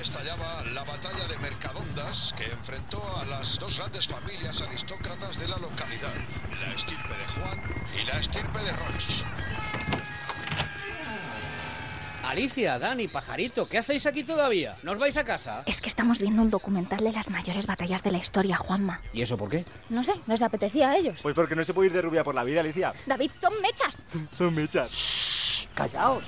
estallaba la batalla de Mercadondas que enfrentó a las dos grandes familias aristócratas de la localidad, la estirpe de Juan y la estirpe de Roch. Alicia, Dani, Pajarito, ¿qué hacéis aquí todavía? ¿No os vais a casa? Es que estamos viendo un documental de las mayores batallas de la historia, Juanma. ¿Y eso por qué? No sé, ¿nos apetecía a ellos? Pues porque no se puede ir de rubia por la vida, Alicia. David, son mechas. Son mechas. Callaos.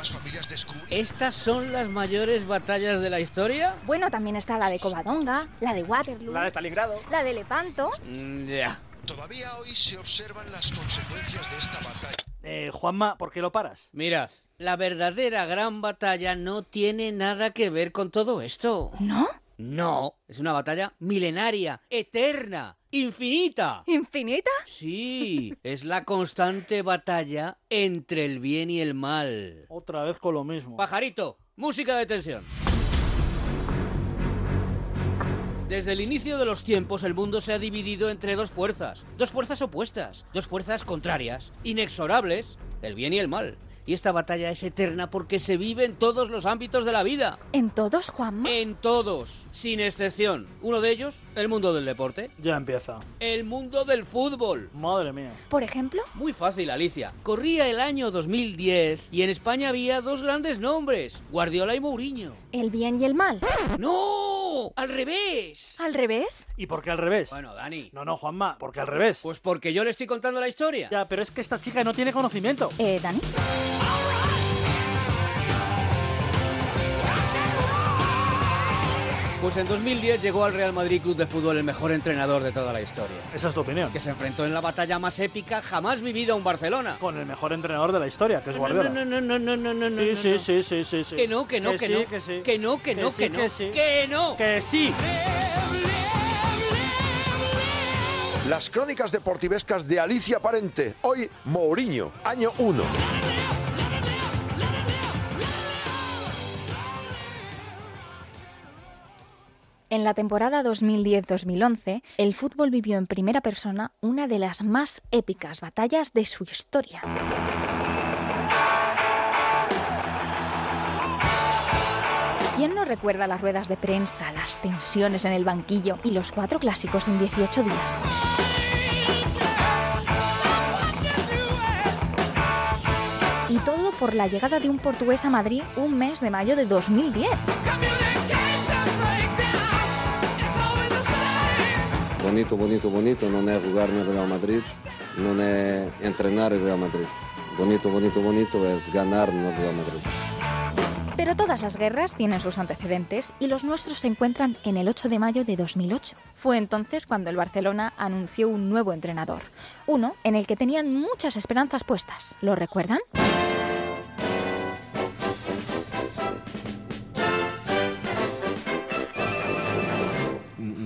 Ambas familias descubrieron... ¿Estas son las mayores batallas de la historia? Bueno, también está la de Covadonga, la de Waterloo, La de Stalingrado. la de Lepanto. Mm, ya. Todavía hoy se observan las consecuencias de esta batalla. Eh, Juanma, ¿por qué lo paras? Mirad, la verdadera gran batalla no tiene nada que ver con todo esto. ¿No? No, es una batalla milenaria, eterna, infinita. ¿Infinita? Sí, es la constante batalla entre el bien y el mal. Otra vez con lo mismo. Pajarito, música de tensión. Desde el inicio de los tiempos el mundo se ha dividido entre dos fuerzas, dos fuerzas opuestas, dos fuerzas contrarias, inexorables, el bien y el mal. Y esta batalla es eterna porque se vive en todos los ámbitos de la vida. ¿En todos, Juanma? En todos, sin excepción. Uno de ellos, el mundo del deporte. Ya empieza. El mundo del fútbol. Madre mía. Por ejemplo, Muy fácil, Alicia. Corría el año 2010 y en España había dos grandes nombres, Guardiola y Mourinho. el bien y el mal. ¡No! ¡Al revés! ¿Al revés? ¿Y por qué al revés? Bueno, Dani. No, no, Juanma, porque al revés. Pues porque yo le estoy contando la historia. Ya, pero es que esta chica no tiene conocimiento. Eh, Dani. Pues en 2010 llegó al Real Madrid Club de Fútbol el mejor entrenador de toda la historia. Esa es tu opinión. Que se enfrentó en la batalla más épica jamás vivida a un Barcelona. Con el mejor entrenador de la historia, que es No, Guardiola. no, no, no, no, no, no, no, Sí, no, sí, no. sí, sí, sí, sí. Que no, que no, que, no. que sí. Que no, que no, que no. Que no. Que sí. Las crónicas deportivescas de Alicia Parente. Hoy, Mourinho, año 1. En la temporada 2010-2011, el fútbol vivió en primera persona una de las más épicas batallas de su historia. ¿Quién no recuerda las ruedas de prensa, las tensiones en el banquillo y los cuatro clásicos en 18 días? Y todo por la llegada de un portugués a Madrid un mes de mayo de 2010. Bonito, bonito, bonito non è giocare nel Real Madrid, non è entrenare il Real Madrid. Bonito, bonito, bonito es ganar nel Real Madrid. Pero todas las guerras tienen sus antecedentes y los nuestros se encuentran en el 8 de mayo de 2008. Fue entonces cuando el Barcelona anunció un nuevo entrenador, uno en el que tenían muchas esperanzas puestas. ¿Lo recuerdan?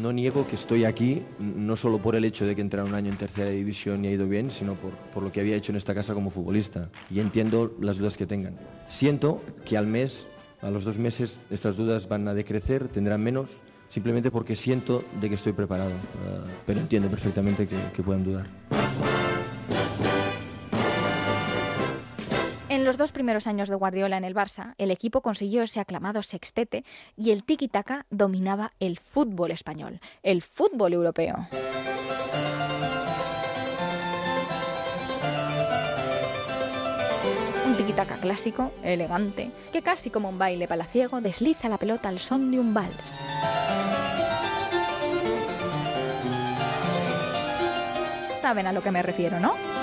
No niego que estoy aquí, no solo por el hecho de que entré un año en tercera división y ha ido bien, sino por, por lo que había hecho en esta casa como futbolista. Y entiendo las dudas que tengan. Siento que al mes, a los dos meses, estas dudas van a decrecer, tendrán menos, simplemente porque siento de que estoy preparado. Ah, pero entiendo perfectamente que, que puedan dudar. Los dos primeros años de Guardiola en el Barça, el equipo consiguió ese aclamado sextete y el tiki-taka dominaba el fútbol español, el fútbol europeo. Un tiki-taka clásico, elegante, que casi como un baile palaciego desliza la pelota al son de un vals. Saben a lo que me refiero, ¿no?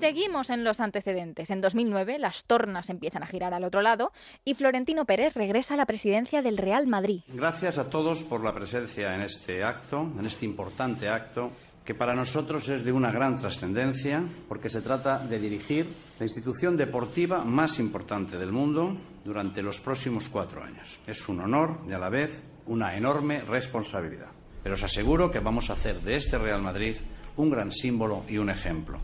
Seguimos en los antecedentes. En 2009 las tornas empiezan a girar al otro lado y Florentino Pérez regresa a la presidencia del Real Madrid. Gracias a todos por la presencia en este acto, en este importante acto, que para nosotros es de una gran trascendencia, porque se trata de dirigir la institución deportiva más importante del mundo durante los próximos cuatro años. Es un honor y a la vez una enorme responsabilidad. Pero os aseguro que vamos a hacer de este Real Madrid un gran símbolo y un ejemplo.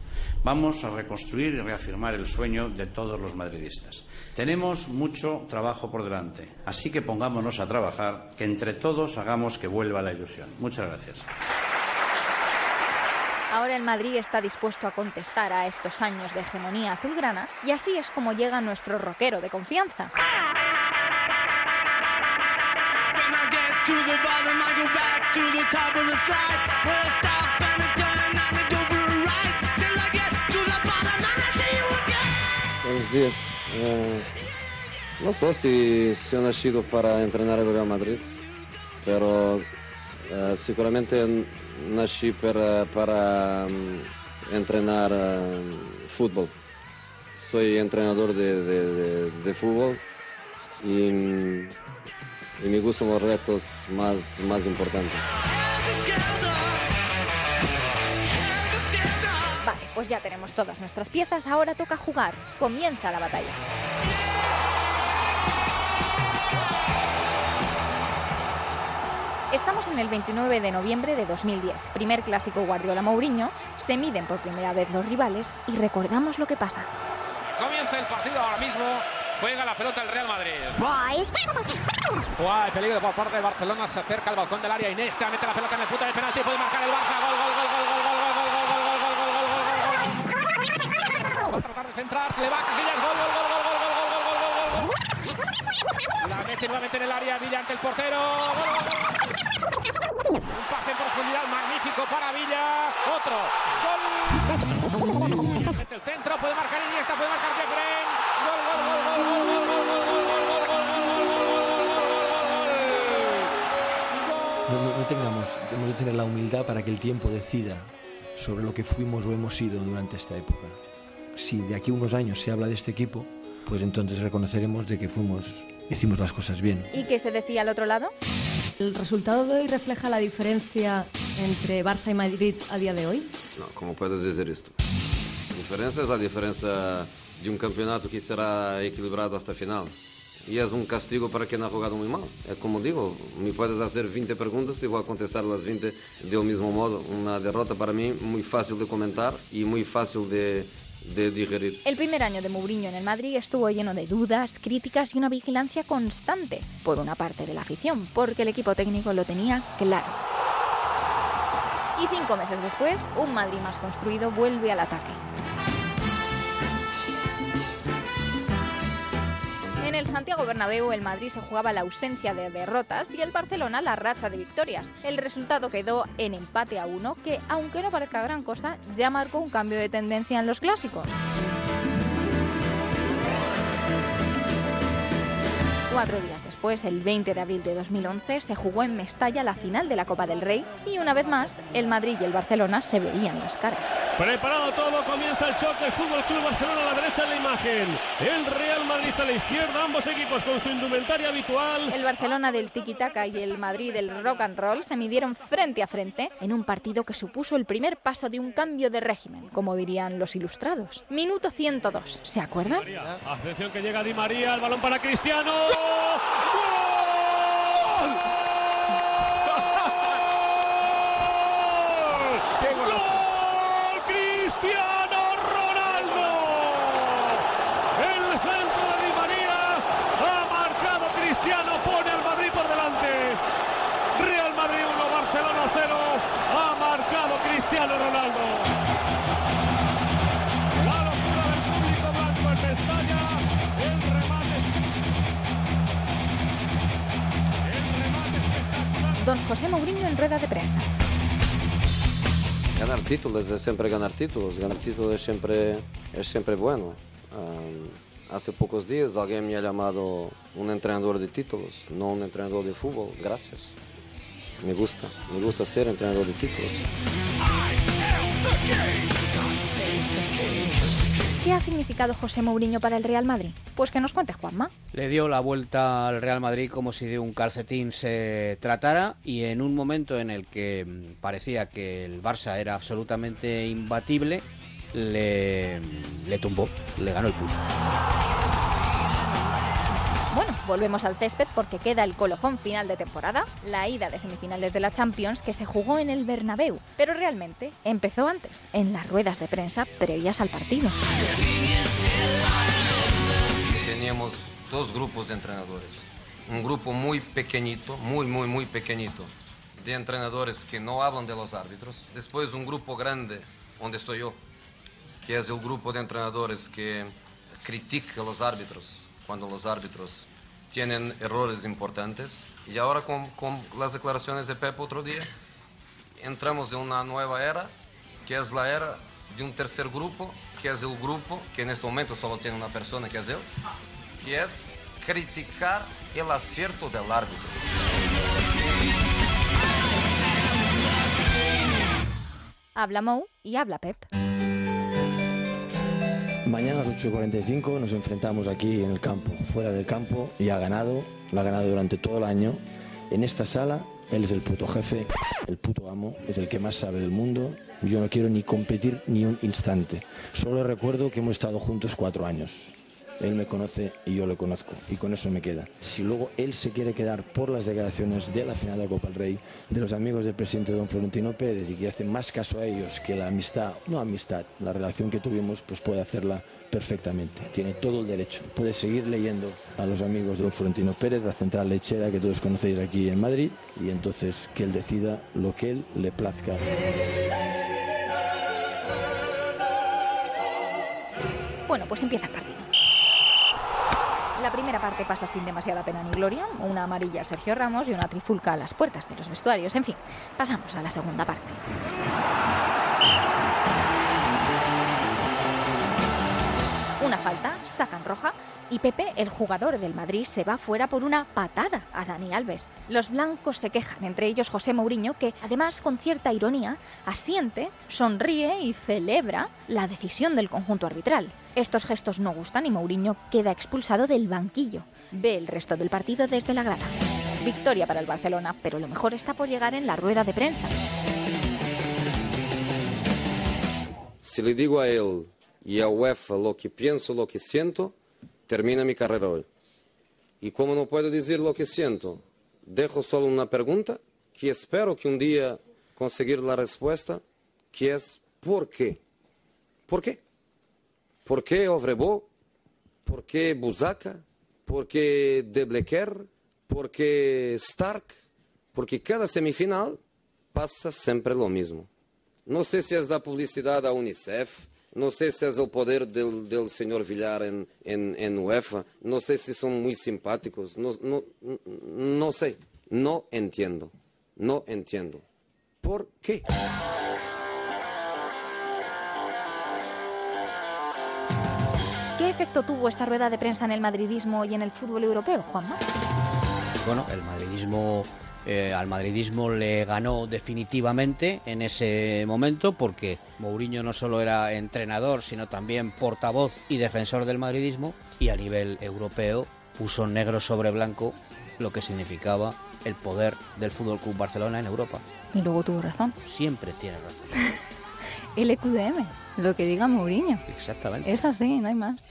Vamos a reconstruir y reafirmar el sueño de todos los madridistas. Tenemos mucho trabajo por delante, así que pongámonos a trabajar, que entre todos hagamos que vuelva la ilusión. Muchas gracias. Ahora el Madrid está dispuesto a contestar a estos años de hegemonía azulgrana y así es como llega nuestro rockero de confianza. os dias. Eh, não sei se, eu nascido para treinar o Real Madrid, mas, eh, seguramente nasci para, para um, treinar hum, futebol. Sou treinador de, de, de, de futebol e, e me gustam os retos mais, mais importantes. Pues ya tenemos todas nuestras piezas, ahora toca jugar. Comienza la batalla. Estamos en el 29 de noviembre de 2010, primer clásico Guardiola-Mourinho, se miden por primera vez los rivales y recordamos lo que pasa. Comienza el partido ahora mismo. Juega la pelota el Real Madrid. Guay, peligro por parte de Barcelona. Se acerca al balcón del área. Iniesta mete la pelota en el punto de penalti. Puede marcar el Barça. Centrar. Se le va a Casillas. Gol, gol, gol, gol, gol, gol, gol, gol, gol, gol. La el área. Villa ante el portero. Gol. Un pase en profundidad magnífico para Villa. Otro. Gol. Mete el centro. Puede marcar Iniesta. Puede marcar Jeffren. Gol, gol, gol, gol, gol, gol, gol, gol, gol, gol, gol, gol, gol, gol. No, tengamos, hemos de tener la humildad para que el tiempo decida sobre lo que fuimos o hemos sido durante esta época. Si de aquí a unos años se habla de este equipo, pues entonces reconoceremos de que fuimos, hicimos las cosas bien. ¿Y qué se decía al otro lado? ¿El resultado de hoy refleja la diferencia entre Barça y Madrid a día de hoy? No, ¿cómo puedes decir esto? La diferencia es la diferencia de un campeonato que será equilibrado hasta final. Y es un castigo para quien ha jugado muy mal. Es como digo, me puedes hacer 20 preguntas, te voy a contestar las 20 del mismo modo. Una derrota para mí muy fácil de comentar y muy fácil de, El primer año de Mourinho en el Madrid estuvo lleno de dudas, críticas y una vigilancia constante por una parte de la afición, porque el equipo técnico lo tenía claro. Y cinco meses después, un Madrid más construido vuelve al ataque. El Santiago Bernabéu, el Madrid se jugaba la ausencia de derrotas y el Barcelona la racha de victorias. El resultado quedó en empate a uno, que, aunque no parezca gran cosa, ya marcó un cambio de tendencia en los clásicos. Cuatro días después, el 20 de abril de 2011, se jugó en Mestalla la final de la Copa del Rey y una vez más, el Madrid y el Barcelona se veían las caras. Preparado todo, comienza el choque. Fútbol Club Barcelona a la derecha en la imagen. El Real Madrid a la izquierda, ambos equipos con su indumentaria habitual. El Barcelona del tiki-taka y el Madrid del rock and roll se midieron frente a frente en un partido que supuso el primer paso de un cambio de régimen, como dirían los ilustrados. Minuto 102, ¿se acuerdan? Atención que llega Di María, el balón para Cristiano. Whoa! José Mourinho en rueda de prensa. Ganar títulos es siempre ganar títulos. Ganar títulos es siempre, es siempre bueno. Hace pocos días alguien me ha llamado un entrenador de títulos, no un entrenador de fútbol. Gracias. Me gusta, me gusta ser entrenador de títulos. ¿Qué ha significado José Mourinho para el Real Madrid? Pues que nos cuente Juanma. Le dio la vuelta al Real Madrid como si de un calcetín se tratara y en un momento en el que mm, parecía que el Barça era absolutamente imbatible, le, le tumbó, le ganó el pulso. Volvemos al césped porque queda el colofón final de temporada, la ida de semifinales de la Champions que se jugó en el Bernabéu, pero realmente empezó antes, en las ruedas de prensa previas al partido. Teníamos dos grupos de entrenadores. Un grupo muy pequeñito, muy, muy, muy pequeñito, de entrenadores que no hablan de los árbitros. Después un grupo grande, donde estoy yo, que es el grupo de entrenadores que critica a los árbitros cuando los árbitros tienen errores importantes. Y ahora con, con las declaraciones de Pep otro día, entramos en una nueva era, que es la era de un tercer grupo, que es el grupo que en este momento solo tiene una persona, que es él, que es criticar el acierto del árbitro. Habla Mou y habla Pep. Mañana a las 8.45 nos enfrentamos aquí en el campo, fuera del campo, y ha ganado, lo ha ganado durante todo el año. En esta sala, él es el puto jefe, el puto amo, es el que más sabe del mundo. Yo no quiero ni competir ni un instante. Solo recuerdo que hemos estado juntos cuatro años. Él me conoce y yo le conozco, y con eso me queda. Si luego él se quiere quedar por las declaraciones de la final de Copa del Rey, de los amigos del presidente don Florentino Pérez, y que hace más caso a ellos que la amistad, no amistad, la relación que tuvimos, pues puede hacerla perfectamente. Tiene todo el derecho. Puede seguir leyendo a los amigos de don Florentino Pérez, la central lechera que todos conocéis aquí en Madrid, y entonces que él decida lo que él le plazca. Bueno, pues empieza el partido. La primera parte pasa sin demasiada pena ni gloria, una amarilla a Sergio Ramos y una trifulca a las puertas de los vestuarios. En fin, pasamos a la segunda parte. Una falta, sacan roja y Pepe, el jugador del Madrid, se va fuera por una patada a Dani Alves. Los blancos se quejan, entre ellos José Mourinho, que además con cierta ironía asiente, sonríe y celebra la decisión del conjunto arbitral. Estos gestos no gustan y Mourinho queda expulsado del banquillo. Ve el resto del partido desde la grada. Victoria para el Barcelona, pero lo mejor está por llegar en la rueda de prensa. Si le digo a él y a UEFA lo que pienso, lo que siento, termina mi carrera hoy. Y como no puedo decir lo que siento, dejo solo una pregunta que espero que un día conseguir la respuesta, que es ¿por qué? ¿Por qué? ¿Por qué Ovrebo? ¿Por qué Buzaca? ¿Por qué Deblequer? ¿Por qué Stark? Porque cada semifinal pasa siempre lo mismo. No sé si es la publicidad a UNICEF, no sé si es el poder del, del señor Villar en, en, en, UEFA, no sé si son muy simpáticos, no, no, no sé, no entiendo, no entiendo. ¿Por qué? ¿Qué efecto tuvo esta rueda de prensa en el madridismo y en el fútbol europeo, Juanma? Bueno, el madridismo eh, al madridismo le ganó definitivamente en ese momento porque Mourinho no solo era entrenador, sino también portavoz y defensor del madridismo y a nivel europeo puso negro sobre blanco lo que significaba el poder del Fútbol Club Barcelona en Europa. Y luego tuvo razón. Siempre tiene razón. el EQDM, lo que diga Mourinho. Exactamente. Es así, no hay más.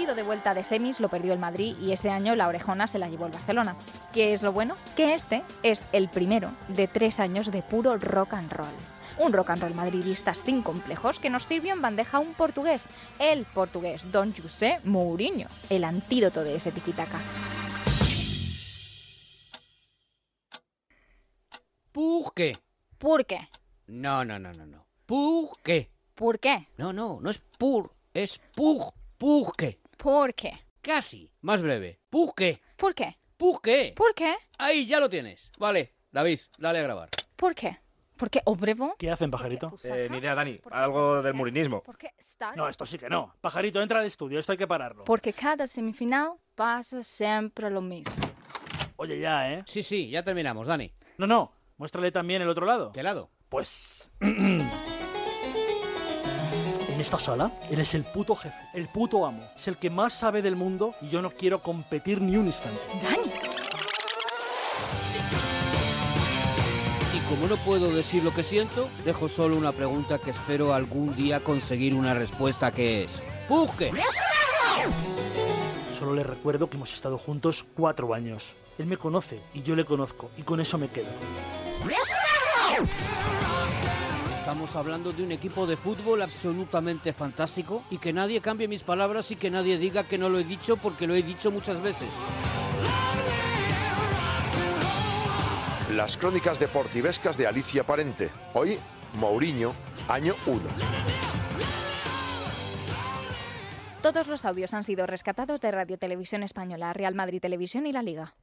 Partido de vuelta de semis lo perdió el Madrid y ese año la orejona se la llevó el Barcelona. ¿Qué es lo bueno? Que este es el primero de tres años de puro rock and roll. Un rock and roll madridista sin complejos que nos sirvió en bandeja un portugués, el portugués Don José Mourinho, el antídoto de ese tiquitaca. ¿Por qué? ¿Por qué? No, no, no, no, no. ¿Por qué? ¿Por qué? No, no, no es pur, es pur. ¿Por qué? ¿Por qué? Casi. Más breve. ¿Por qué? ¿Por qué? ¿Por qué? ¿Por qué? Ahí ya lo tienes. Vale, David, dale a grabar. ¿Por qué? ¿Por qué Obrevo? ¿Qué hacen, pajarito? Eh, ni idea, Dani. Algo del murinismo. ¿Por qué Stark? No, esto sí que no. Pajarito, entra al estudio. Esto hay que pararlo. Porque cada semifinal pasa siempre lo mismo. Oye, ya, ¿eh? Sí, sí, ya terminamos, Dani. No, no. Muéstrale también el otro lado. ¿Qué lado? Pues... en esta sala, él es el puto jefe, el puto amo. Es el que más sabe del mundo y yo no quiero competir ni un instante. ¡Dani! Y como no puedo decir lo que siento, dejo solo una pregunta que espero algún día conseguir una respuesta que es... ¿Por qué? Solo le recuerdo que hemos estado juntos cuatro años. Él me conoce y yo le conozco y con eso me quedo. Estamos hablando de un equipo de fútbol absolutamente fantástico y que nadie cambie mis palabras y que nadie diga que no lo he dicho porque lo he dicho muchas veces. Las crónicas deportivescas de Alicia Parente. Hoy, Mourinho, año 1. Todos los audios han sido rescatados de Radio Televisión Española, Real Madrid Televisión y La Liga.